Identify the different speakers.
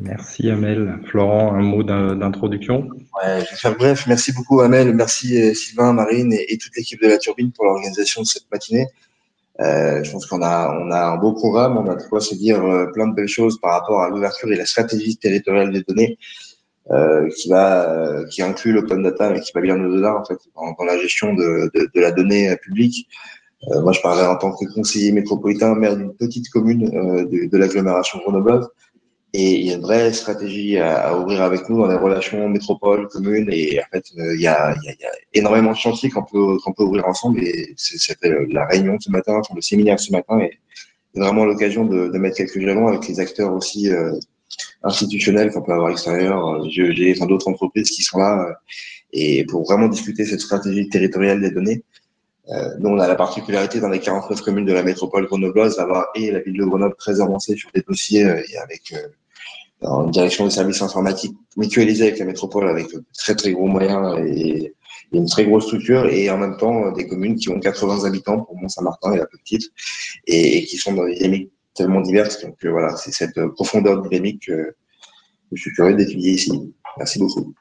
Speaker 1: Merci Amel. Florent, un mot d'introduction
Speaker 2: ouais, Je vais faire bref. Merci beaucoup Amel, merci euh, Sylvain, Marine et, toute l'équipe de la Turbine pour l'organisation de cette matinée. Euh, je pense qu'on a, on a un beau programme, on a de quoi se dire euh, plein de belles choses par rapport à l'ouverture et la stratégie territoriale des données euh, qui va, euh, qui inclut l'open data mais qui va bien au-delà en fait dans, la gestion de, de, de la donnée publique. moi, je parlais en tant que conseiller métropolitain, maire d'une petite commune de, de l'agglomération Grenoble. Et il y a une vraie stratégie à, à, ouvrir avec nous dans les relations métropole, commune. Et en fait, euh, il, y a, il, y a, énormément de chantiers qu'on peut, qu'on peut ouvrir ensemble. Et c'était la réunion ce matin, le séminaire ce matin, et vraiment l'occasion de, de, mettre quelques jalons avec les acteurs aussi euh, institutionnels qu'on peut avoir extérieurs, GEG, euh, enfin d'autres entreprises qui sont là, euh, et pour vraiment discuter cette stratégie territoriale des données. Euh, nous, on a la particularité dans les 49 communes de la métropole grenobloise d'avoir et la ville de Grenoble très avancée sur des dossiers et avec en direction des services informatiques mutualisés avec la métropole, avec de très très gros moyens et, une très grosse structure, et en même temps des communes qui ont 80 habitants pour Mont-Saint-Martin et la petite, et, qui sont dans des dynamiques tellement diverses. Donc euh, voilà, c'est cette profondeur dynamique que, je suis curieux d'étudier ici. Merci beaucoup.